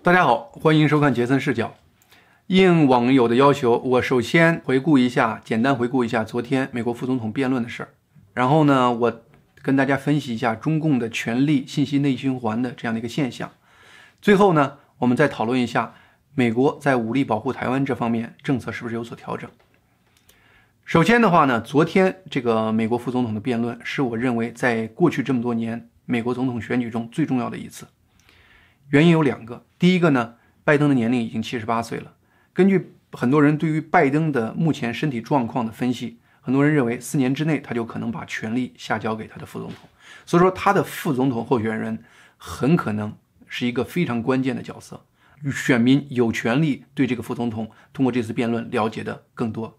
大家好，欢迎收看杰森视角。应网友的要求，我首先回顾一下，简单回顾一下昨天美国副总统辩论的事儿。然后呢，我跟大家分析一下中共的权力信息内循环的这样的一个现象。最后呢，我们再讨论一下美国在武力保护台湾这方面政策是不是有所调整。首先的话呢，昨天这个美国副总统的辩论是我认为在过去这么多年美国总统选举中最重要的一次。原因有两个，第一个呢，拜登的年龄已经七十八岁了。根据很多人对于拜登的目前身体状况的分析，很多人认为四年之内他就可能把权力下交给他的副总统，所以说他的副总统候选人很可能是一个非常关键的角色，选民有权利对这个副总统通过这次辩论了解的更多。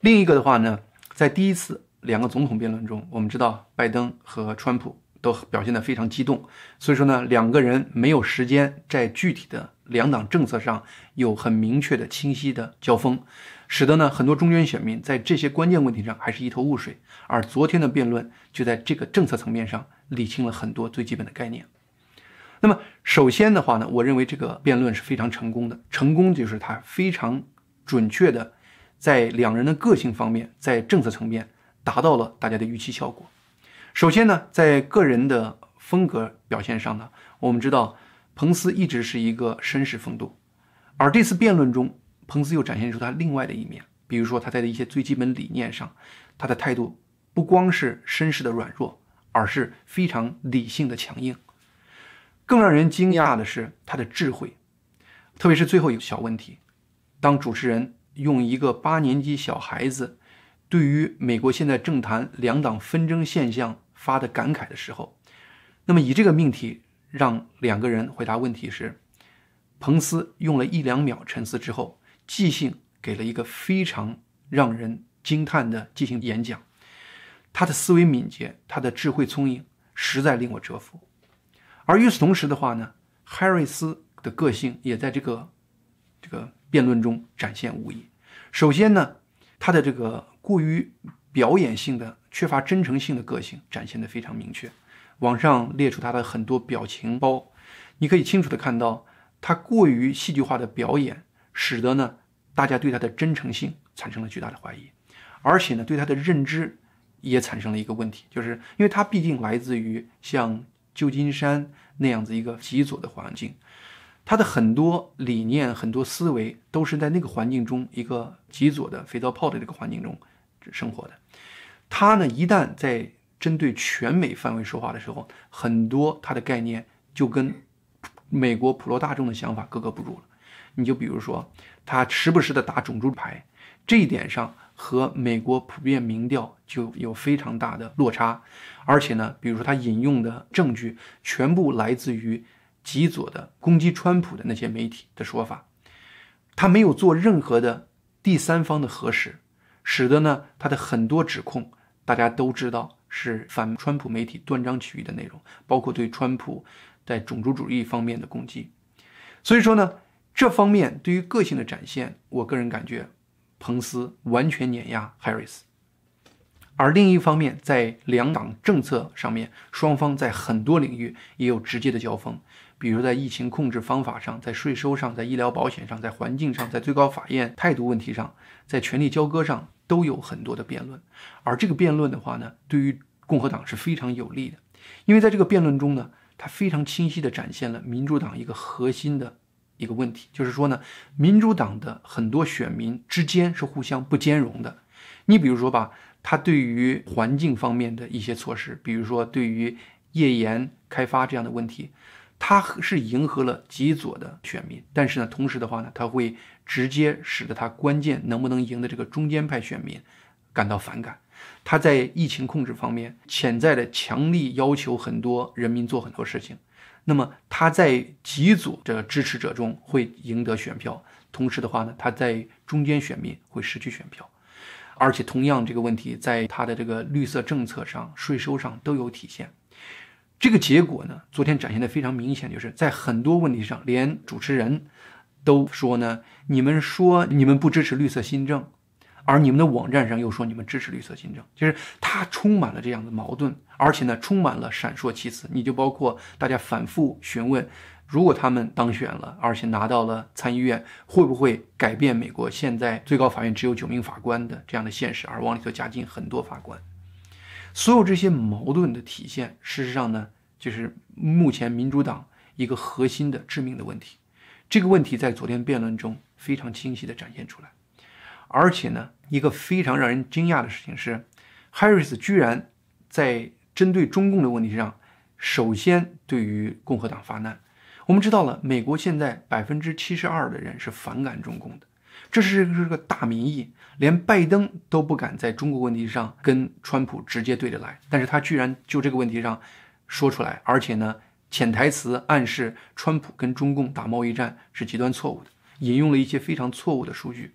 另一个的话呢，在第一次两个总统辩论中，我们知道拜登和川普。都表现得非常激动，所以说呢，两个人没有时间在具体的两党政策上有很明确的、清晰的交锋，使得呢很多中间选民在这些关键问题上还是一头雾水。而昨天的辩论就在这个政策层面上理清了很多最基本的概念。那么首先的话呢，我认为这个辩论是非常成功的，成功就是他非常准确的在两人的个性方面，在政策层面达到了大家的预期效果。首先呢，在个人的风格表现上呢，我们知道彭斯一直是一个绅士风度，而这次辩论中，彭斯又展现出他另外的一面，比如说他在一些最基本理念上，他的态度不光是绅士的软弱，而是非常理性的强硬。更让人惊讶的是他的智慧，特别是最后一个小问题，当主持人用一个八年级小孩子对于美国现在政坛两党纷争现象。发的感慨的时候，那么以这个命题让两个人回答问题时，彭斯用了一两秒沉思之后，即兴给了一个非常让人惊叹的即兴演讲。他的思维敏捷，他的智慧聪颖，实在令我折服。而与此同时的话呢，哈瑞斯的个性也在这个这个辩论中展现无遗。首先呢，他的这个过于。表演性的、缺乏真诚性的个性展现的非常明确。网上列出他的很多表情包，你可以清楚的看到，他过于戏剧化的表演，使得呢大家对他的真诚性产生了巨大的怀疑，而且呢对他的认知也产生了一个问题，就是因为他毕竟来自于像旧金山那样子一个极左的环境，他的很多理念、很多思维都是在那个环境中一个极左的肥皂泡的这个环境中生活的。他呢，一旦在针对全美范围说话的时候，很多他的概念就跟美国普罗大众的想法格格不入了。你就比如说，他时不时的打种族牌，这一点上和美国普遍民调就有非常大的落差。而且呢，比如说他引用的证据全部来自于极左的攻击川普的那些媒体的说法，他没有做任何的第三方的核实。使得呢，他的很多指控，大家都知道是反川普媒体断章取义的内容，包括对川普在种族主义方面的攻击。所以说呢，这方面对于个性的展现，我个人感觉，彭斯完全碾压 Harris。而另一方面，在两党政策上面，双方在很多领域也有直接的交锋。比如在疫情控制方法上，在税收上，在医疗保险上，在环境上，在最高法院态度问题上，在权力交割上，都有很多的辩论。而这个辩论的话呢，对于共和党是非常有利的，因为在这个辩论中呢，它非常清晰地展现了民主党一个核心的一个问题，就是说呢，民主党的很多选民之间是互相不兼容的。你比如说吧，他对于环境方面的一些措施，比如说对于页岩开发这样的问题。他是迎合了极左的选民，但是呢，同时的话呢，他会直接使得他关键能不能赢的这个中间派选民感到反感。他在疫情控制方面潜在的强力要求很多人民做很多事情，那么他在极左的支持者中会赢得选票，同时的话呢，他在中间选民会失去选票，而且同样这个问题在他的这个绿色政策上、税收上都有体现。这个结果呢，昨天展现的非常明显，就是在很多问题上，连主持人都说呢，你们说你们不支持绿色新政，而你们的网站上又说你们支持绿色新政，就是它充满了这样的矛盾，而且呢，充满了闪烁其词。你就包括大家反复询问如果他们当选了，而且拿到了参议院，会不会改变美国现在最高法院只有九名法官的这样的现实，而往里头加进很多法官？所有这些矛盾的体现，事实上呢，就是目前民主党一个核心的致命的问题。这个问题在昨天辩论中非常清晰地展现出来，而且呢，一个非常让人惊讶的事情是，Harris 居然在针对中共的问题上，首先对于共和党发难。我们知道了，美国现在百分之七十二的人是反感中共的，这是是个大民意，连拜登都不敢在中国问题上跟川普直接对着来，但是他居然就这个问题上说出来，而且呢，潜台词暗示川普跟中共打贸易战是极端错误的，引用了一些非常错误的数据，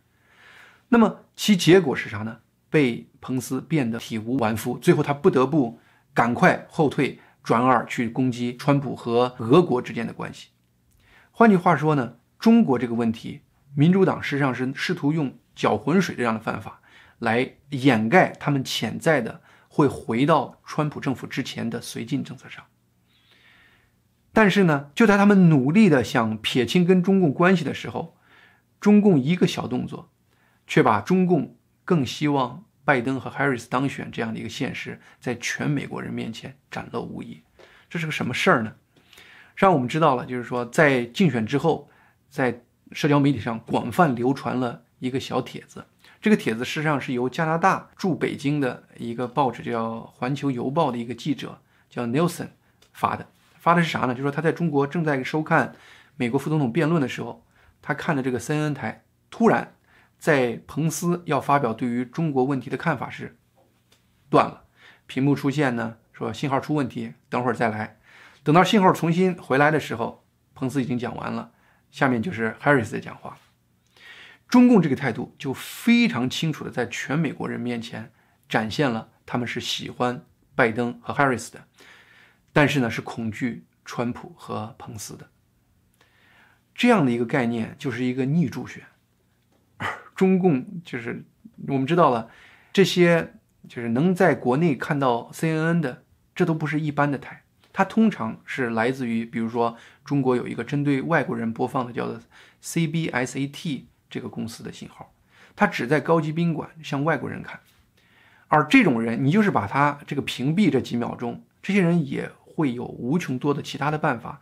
那么其结果是啥呢？被彭斯变得体无完肤，最后他不得不赶快后退。转而去攻击川普和俄国之间的关系。换句话说呢，中国这个问题，民主党实际上是试图用搅浑水这样的办法来掩盖他们潜在的会回到川普政府之前的绥靖政策上。但是呢，就在他们努力的想撇清跟中共关系的时候，中共一个小动作，却把中共更希望。拜登和 Harris 当选这样的一个现实，在全美国人面前展露无遗，这是个什么事儿呢？让我们知道了，就是说，在竞选之后，在社交媒体上广泛流传了一个小帖子。这个帖子事实上是由加拿大驻北京的一个报纸叫《环球邮报》的一个记者叫 Nelson 发的。发的是啥呢？就是说他在中国正在收看美国副总统辩论的时候，他看的这个 CNN 台，突然。在彭斯要发表对于中国问题的看法时，断了，屏幕出现呢，说信号出问题，等会儿再来。等到信号重新回来的时候，彭斯已经讲完了，下面就是 Harris 的讲话。中共这个态度就非常清楚的在全美国人面前展现了他们是喜欢拜登和 Harris 的，但是呢是恐惧川普和彭斯的。这样的一个概念就是一个逆助选。而 中共就是我们知道了，这些就是能在国内看到 CNN 的，这都不是一般的台，它通常是来自于，比如说中国有一个针对外国人播放的，叫做 CBSAT 这个公司的信号，它只在高级宾馆向外国人看，而这种人，你就是把他这个屏蔽这几秒钟，这些人也会有无穷多的其他的办法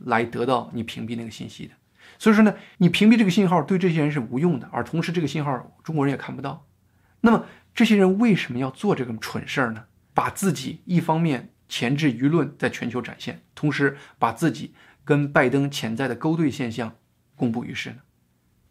来得到你屏蔽那个信息的。所以说呢，你屏蔽这个信号对这些人是无用的，而同时这个信号中国人也看不到。那么这些人为什么要做这个蠢事儿呢？把自己一方面钳制舆论在全球展现，同时把自己跟拜登潜在的勾兑现象公布于世呢？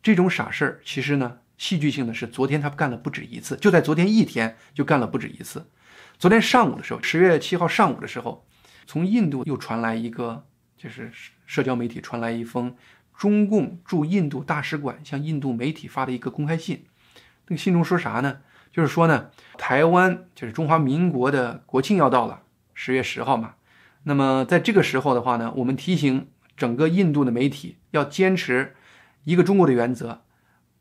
这种傻事儿其实呢，戏剧性的是昨天他干了不止一次，就在昨天一天就干了不止一次。昨天上午的时候，十月七号上午的时候，从印度又传来一个，就是社交媒体传来一封。中共驻印度大使馆向印度媒体发的一个公开信，那个信中说啥呢？就是说呢，台湾就是中华民国的国庆要到了，十月十号嘛。那么在这个时候的话呢，我们提醒整个印度的媒体要坚持一个中国的原则，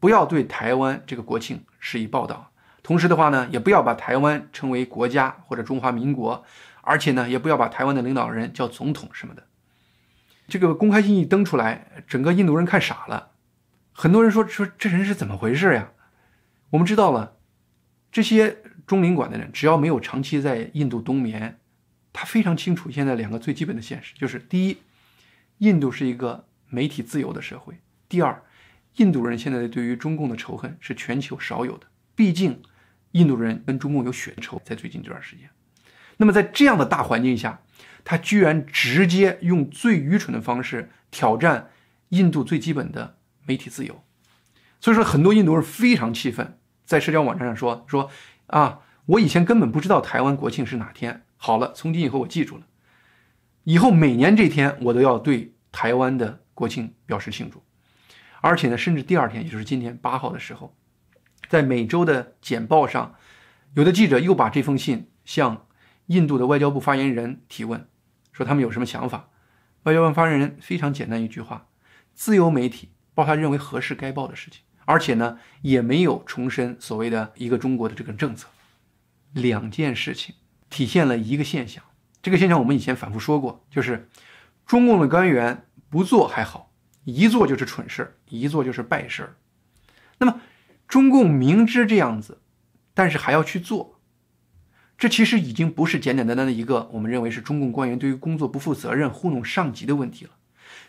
不要对台湾这个国庆施以报道。同时的话呢，也不要把台湾称为国家或者中华民国，而且呢，也不要把台湾的领导人叫总统什么的。这个公开信一登出来，整个印度人看傻了，很多人说说这人是怎么回事呀？我们知道了，这些中领馆的人只要没有长期在印度冬眠，他非常清楚现在两个最基本的现实，就是第一，印度是一个媒体自由的社会；第二，印度人现在对于中共的仇恨是全球少有的，毕竟印度人跟中共有血仇，在最近这段时间。那么在这样的大环境下。他居然直接用最愚蠢的方式挑战印度最基本的媒体自由，所以说很多印度人非常气愤，在社交网站上说说啊，我以前根本不知道台湾国庆是哪天。好了，从今以后我记住了，以后每年这天我都要对台湾的国庆表示庆祝，而且呢，甚至第二天，也就是今天八号的时候，在每周的简报上，有的记者又把这封信向印度的外交部发言人提问。说他们有什么想法？外交部发言人非常简单一句话：自由媒体报他认为合适该报的事情，而且呢也没有重申所谓的一个中国的这个政策。两件事情体现了一个现象，这个现象我们以前反复说过，就是中共的官员不做还好，一做就是蠢事一做就是败事。那么，中共明知这样子，但是还要去做，这其实已经不是简简单单的一个我们认为是中共官员对于工作不负责任、糊弄上级的问题了。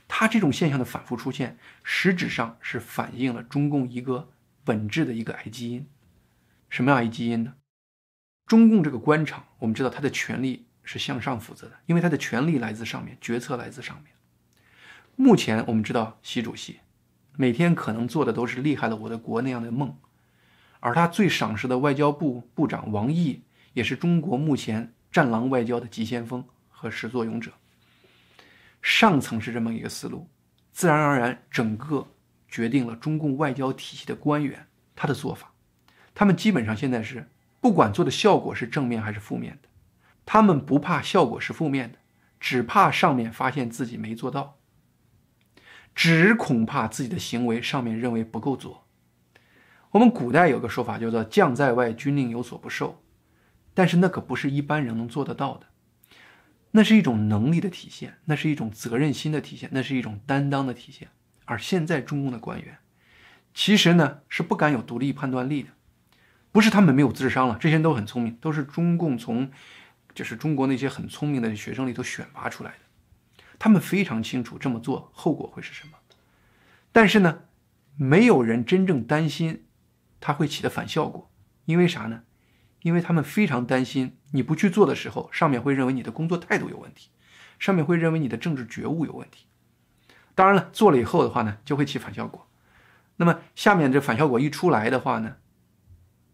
他这种现象的反复出现，实质上是反映了中共一个本质的一个癌基因。什么样癌基因呢？中共这个官场，我们知道它的权力是向上负责的，因为它的权力来自上面，决策来自上面。目前我们知道，习主席每天可能做的都是厉害了我的国那样的梦，而他最赏识的外交部部长王毅，也是中国目前战狼外交的急先锋和始作俑者。上层是这么一个思路，自然而然，整个决定了中共外交体系的官员他的做法，他们基本上现在是不管做的效果是正面还是负面的，他们不怕效果是负面的，只怕上面发现自己没做到，只恐怕自己的行为上面认为不够做。我们古代有个说法叫做“将在外，军令有所不受”，但是那可不是一般人能做得到的。那是一种能力的体现，那是一种责任心的体现，那是一种担当的体现。而现在中共的官员，其实呢是不敢有独立判断力的，不是他们没有智商了，这些人都很聪明，都是中共从就是中国那些很聪明的学生里头选拔出来的，他们非常清楚这么做后果会是什么。但是呢，没有人真正担心他会起的反效果，因为啥呢？因为他们非常担心，你不去做的时候，上面会认为你的工作态度有问题，上面会认为你的政治觉悟有问题。当然了，做了以后的话呢，就会起反效果。那么下面这反效果一出来的话呢，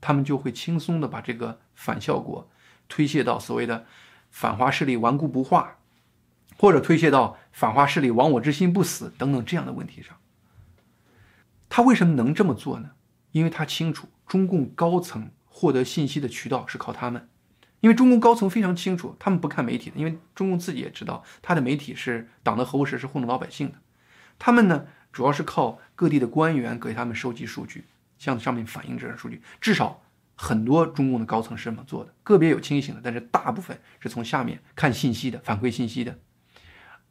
他们就会轻松的把这个反效果推卸到所谓的反华势力顽固不化，或者推卸到反华势力亡我之心不死等等这样的问题上。他为什么能这么做呢？因为他清楚中共高层。获得信息的渠道是靠他们，因为中共高层非常清楚，他们不看媒体的，因为中共自己也知道，他的媒体是党的喉舌，是糊弄老百姓的。他们呢，主要是靠各地的官员给他们收集数据，向上面反映这些数据。至少很多中共的高层是这么做的，个别有清醒的，但是大部分是从下面看信息的，反馈信息的。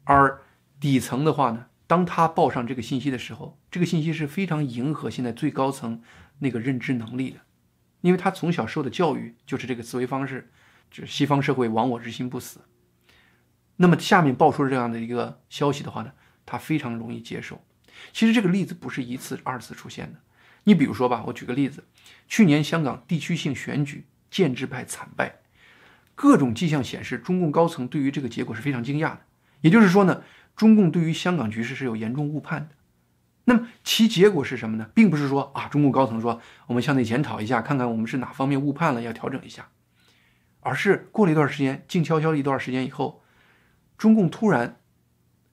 而底层的话呢，当他报上这个信息的时候，这个信息是非常迎合现在最高层那个认知能力的。因为他从小受的教育就是这个思维方式，就是西方社会亡我之心不死。那么下面爆出这样的一个消息的话呢，他非常容易接受。其实这个例子不是一次、二次出现的。你比如说吧，我举个例子，去年香港地区性选举建制派惨败，各种迹象显示，中共高层对于这个结果是非常惊讶的。也就是说呢，中共对于香港局势是有严重误判的。那么其结果是什么呢？并不是说啊，中共高层说我们向内检讨一下，看看我们是哪方面误判了，要调整一下，而是过了一段时间，静悄悄一段时间以后，中共突然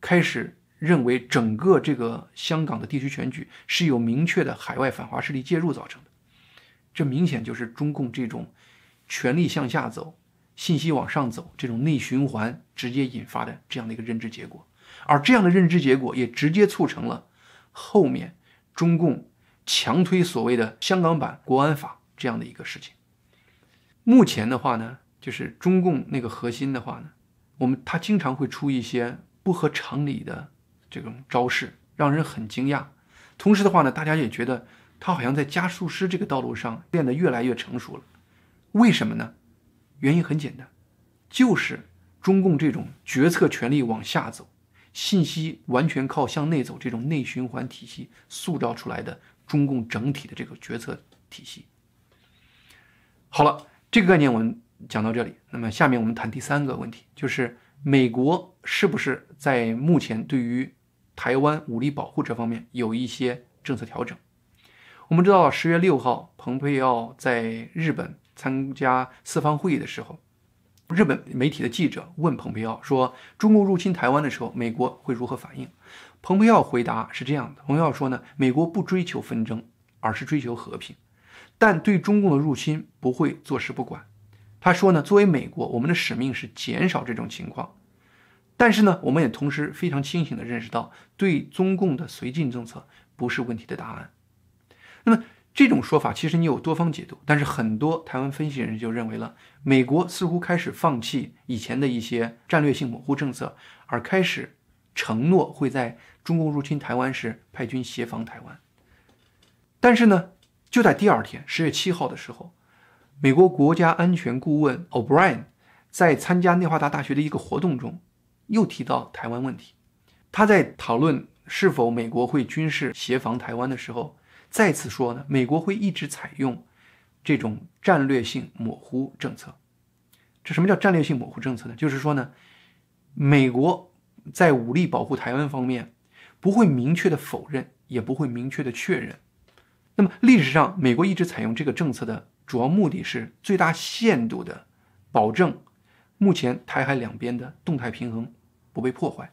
开始认为整个这个香港的地区选举是有明确的海外反华势力介入造成的，这明显就是中共这种权力向下走、信息往上走这种内循环直接引发的这样的一个认知结果，而这样的认知结果也直接促成了。后面，中共强推所谓的香港版国安法这样的一个事情。目前的话呢，就是中共那个核心的话呢，我们他经常会出一些不合常理的这种招式，让人很惊讶。同时的话呢，大家也觉得他好像在加速师这个道路上变得越来越成熟了。为什么呢？原因很简单，就是中共这种决策权力往下走。信息完全靠向内走这种内循环体系塑造出来的中共整体的这个决策体系。好了，这个概念我们讲到这里。那么下面我们谈第三个问题，就是美国是不是在目前对于台湾武力保护这方面有一些政策调整？我们知道，十月六号，蓬佩奥在日本参加四方会议的时候。日本媒体的记者问蓬佩奥说：“中共入侵台湾的时候，美国会如何反应？”蓬佩奥回答是这样的：“蓬佩奥说呢，美国不追求纷争，而是追求和平，但对中共的入侵不会坐视不管。”他说呢：“作为美国，我们的使命是减少这种情况，但是呢，我们也同时非常清醒地认识到，对中共的绥靖政策不是问题的答案。”那么。这种说法其实你有多方解读，但是很多台湾分析人就认为了，美国似乎开始放弃以前的一些战略性模糊政策，而开始承诺会在中共入侵台湾时派军协防台湾。但是呢，就在第二天，十月七号的时候，美国国家安全顾问 O'Brien 在参加内华达大学的一个活动中，又提到台湾问题。他在讨论是否美国会军事协防台湾的时候，再次说呢，美国会一直采用这种战略性模糊政策。这什么叫战略性模糊政策呢？就是说呢，美国在武力保护台湾方面不会明确的否认，也不会明确的确认。那么历史上，美国一直采用这个政策的主要目的是最大限度的保证目前台海两边的动态平衡不被破坏。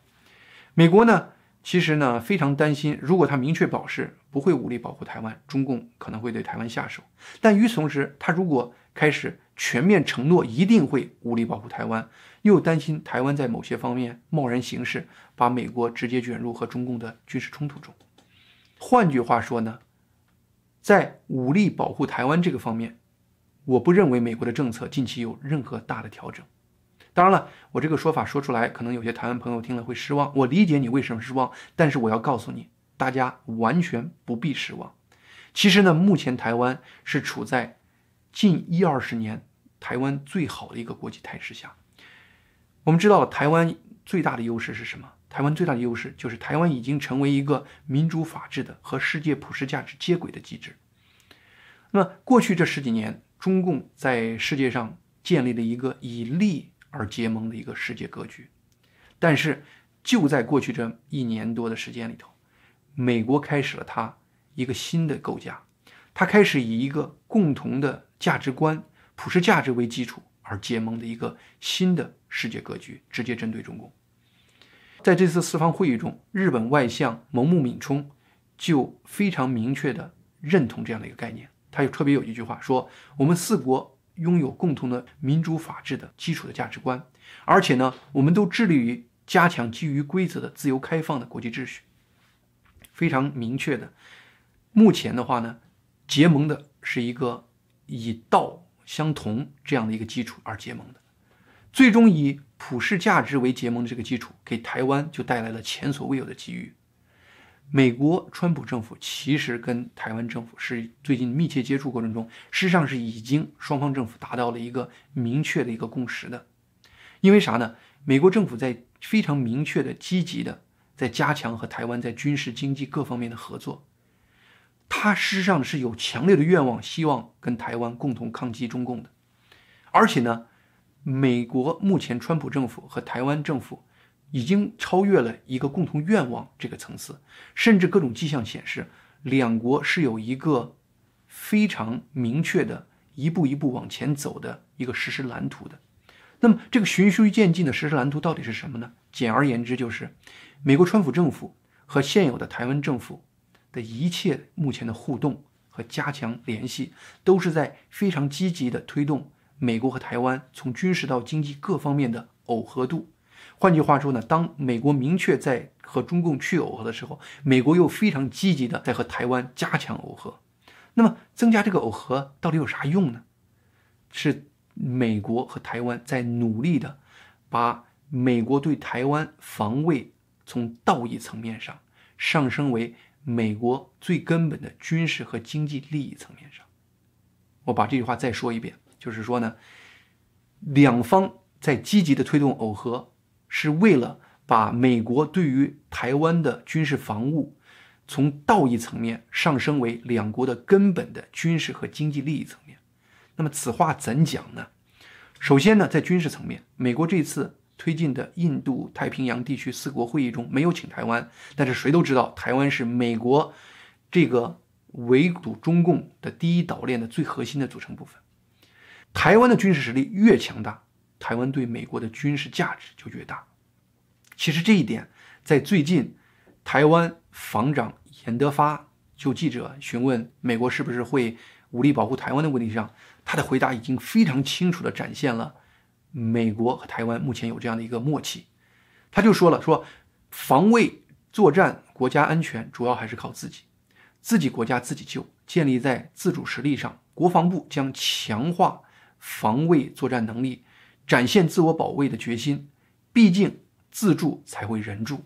美国呢，其实呢非常担心，如果他明确表示不会武力保护台湾，中共可能会对台湾下手。但与此同时，他如果开始全面承诺一定会武力保护台湾，又担心台湾在某些方面贸然行事，把美国直接卷入和中共的军事冲突中。换句话说呢？在武力保护台湾这个方面，我不认为美国的政策近期有任何大的调整。当然了，我这个说法说出来，可能有些台湾朋友听了会失望。我理解你为什么失望，但是我要告诉你，大家完全不必失望。其实呢，目前台湾是处在近一二十年台湾最好的一个国际态势下。我们知道，台湾最大的优势是什么？台湾最大的优势就是台湾已经成为一个民主法治的和世界普世价值接轨的机制。那么过去这十几年，中共在世界上建立了一个以利而结盟的一个世界格局。但是就在过去这一年多的时间里头，美国开始了它一个新的构架，它开始以一个共同的价值观、普世价值为基础而结盟的一个新的世界格局，直接针对中共。在这次四方会议中，日本外相蒙木敏充就非常明确地认同这样的一个概念。他又特别有一句话说：“我们四国拥有共同的民主法治的基础的价值观，而且呢，我们都致力于加强基于规则的自由开放的国际秩序。”非常明确的，目前的话呢，结盟的是一个以道相同这样的一个基础而结盟的，最终以。普世价值为结盟的这个基础，给台湾就带来了前所未有的机遇。美国川普政府其实跟台湾政府是最近密切接触过程中，事实上是已经双方政府达到了一个明确的一个共识的。因为啥呢？美国政府在非常明确的、积极的在加强和台湾在军事、经济各方面的合作，他事实上是有强烈的愿望，希望跟台湾共同抗击中共的，而且呢。美国目前川普政府和台湾政府已经超越了一个共同愿望这个层次，甚至各种迹象显示，两国是有一个非常明确的一步一步往前走的一个实施蓝图的。那么，这个循序渐进的实施蓝图到底是什么呢？简而言之，就是美国川普政府和现有的台湾政府的一切目前的互动和加强联系，都是在非常积极的推动。美国和台湾从军事到经济各方面的耦合度，换句话说呢，当美国明确在和中共去耦合的时候，美国又非常积极的在和台湾加强耦合。那么，增加这个耦合到底有啥用呢？是美国和台湾在努力的把美国对台湾防卫从道义层面上上升为美国最根本的军事和经济利益层面上。我把这句话再说一遍。就是说呢，两方在积极的推动耦合，是为了把美国对于台湾的军事防务，从道义层面上升为两国的根本的军事和经济利益层面。那么此话怎讲呢？首先呢，在军事层面，美国这次推进的印度太平洋地区四国会议中没有请台湾，但是谁都知道，台湾是美国这个围堵中共的第一岛链的最核心的组成部分。台湾的军事实力越强大，台湾对美国的军事价值就越大。其实这一点，在最近，台湾防长严德发就记者询问美国是不是会武力保护台湾的问题上，他的回答已经非常清楚地展现了美国和台湾目前有这样的一个默契。他就说了，说防卫作战、国家安全主要还是靠自己，自己国家自己救，建立在自主实力上。国防部将强化。防卫作战能力，展现自我保卫的决心。毕竟自助才会人助，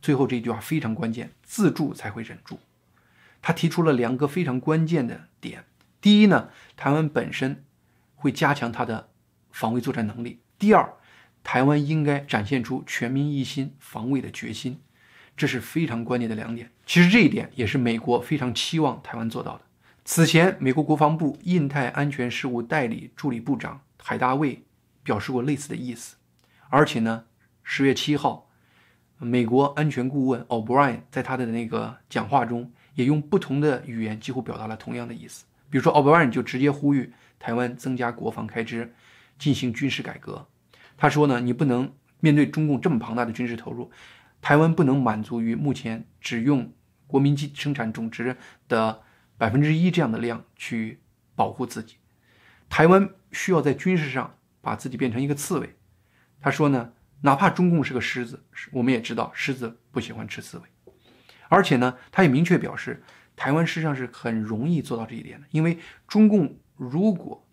最后这句话非常关键：自助才会忍住。他提出了两个非常关键的点。第一呢，台湾本身会加强它的防卫作战能力；第二，台湾应该展现出全民一心防卫的决心。这是非常关键的两点。其实这一点也是美国非常期望台湾做到的。此前，美国国防部印太安全事务代理助理部长海大卫表示过类似的意思。而且呢，十月七号，美国安全顾问 O'Brien 在他的那个讲话中也用不同的语言几乎表达了同样的意思。比如说，O'Brien 就直接呼吁台湾增加国防开支，进行军事改革。他说呢，你不能面对中共这么庞大的军事投入。台湾不能满足于目前只用国民基生产总值的百分之一这样的量去保护自己，台湾需要在军事上把自己变成一个刺猬。他说呢，哪怕中共是个狮子，我们也知道狮子不喜欢吃刺猬，而且呢，他也明确表示，台湾实际上是很容易做到这一点的，因为中共如果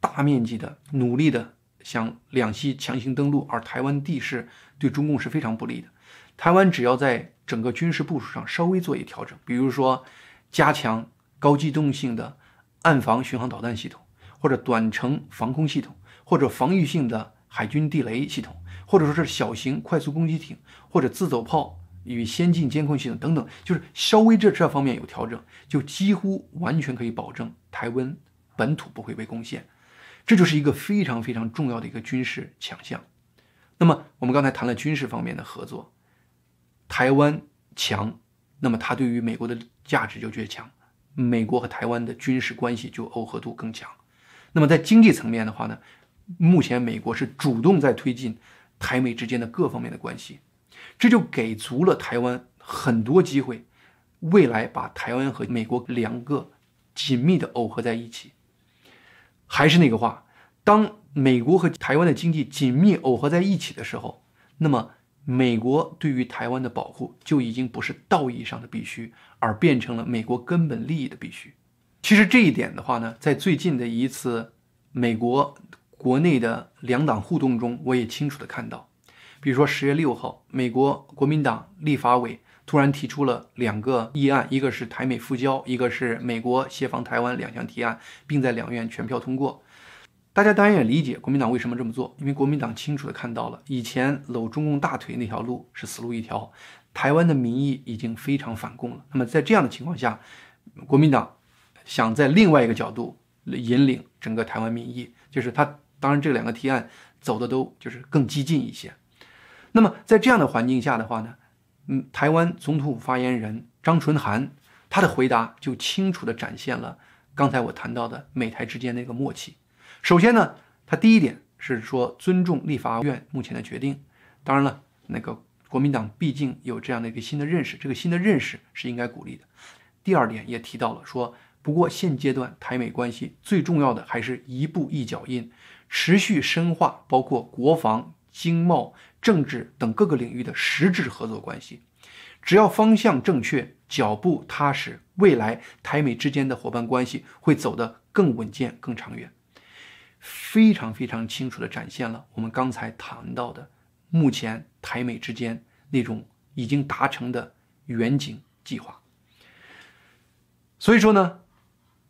大面积的努力的向两栖强行登陆，而台湾地势对中共是非常不利的。台湾只要在整个军事部署上稍微做一调整，比如说加强高机动性的岸防巡航导弹系统，或者短程防空系统，或者防御性的海军地雷系统，或者说是小型快速攻击艇，或者自走炮与先进监控系统等等，就是稍微这这方面有调整，就几乎完全可以保证台湾本土不会被攻陷。这就是一个非常非常重要的一个军事强项。那么我们刚才谈了军事方面的合作。台湾强，那么它对于美国的价值就越强，美国和台湾的军事关系就耦合度更强。那么在经济层面的话呢，目前美国是主动在推进台美之间的各方面的关系，这就给足了台湾很多机会，未来把台湾和美国两个紧密的耦合在一起。还是那个话，当美国和台湾的经济紧密耦合在一起的时候，那么。美国对于台湾的保护就已经不是道义上的必须，而变成了美国根本利益的必须。其实这一点的话呢，在最近的一次美国国内的两党互动中，我也清楚的看到。比如说十月六号，美国国民党立法委突然提出了两个议案，一个是台美复交，一个是美国协防台湾两项提案，并在两院全票通过。大家当然也理解国民党为什么这么做，因为国民党清楚的看到了以前搂中共大腿那条路是死路一条，台湾的民意已经非常反共了。那么在这样的情况下，国民党想在另外一个角度引领整个台湾民意，就是他当然这两个提案走的都就是更激进一些。那么在这样的环境下的话呢，嗯，台湾总统府发言人张纯涵他的回答就清楚的展现了刚才我谈到的美台之间的一个默契。首先呢，他第一点是说尊重立法院目前的决定。当然了，那个国民党毕竟有这样的一个新的认识，这个新的认识是应该鼓励的。第二点也提到了说，不过现阶段台美关系最重要的还是一步一脚印，持续深化包括国防、经贸、政治等各个领域的实质合作关系。只要方向正确，脚步踏实，未来台美之间的伙伴关系会走得更稳健、更长远。非常非常清楚地展现了我们刚才谈到的，目前台美之间那种已经达成的远景计划。所以说呢，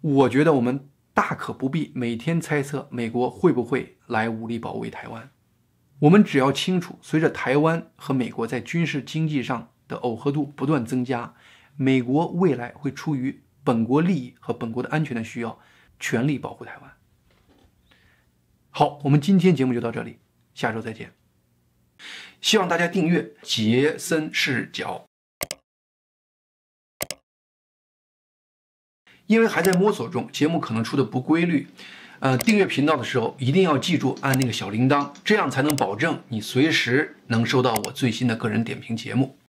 我觉得我们大可不必每天猜测美国会不会来武力保卫台湾，我们只要清楚，随着台湾和美国在军事经济上的耦合度不断增加，美国未来会出于本国利益和本国的安全的需要，全力保护台湾。好，我们今天节目就到这里，下周再见。希望大家订阅杰森视角，因为还在摸索中，节目可能出的不规律。呃，订阅频道的时候一定要记住按那个小铃铛，这样才能保证你随时能收到我最新的个人点评节目。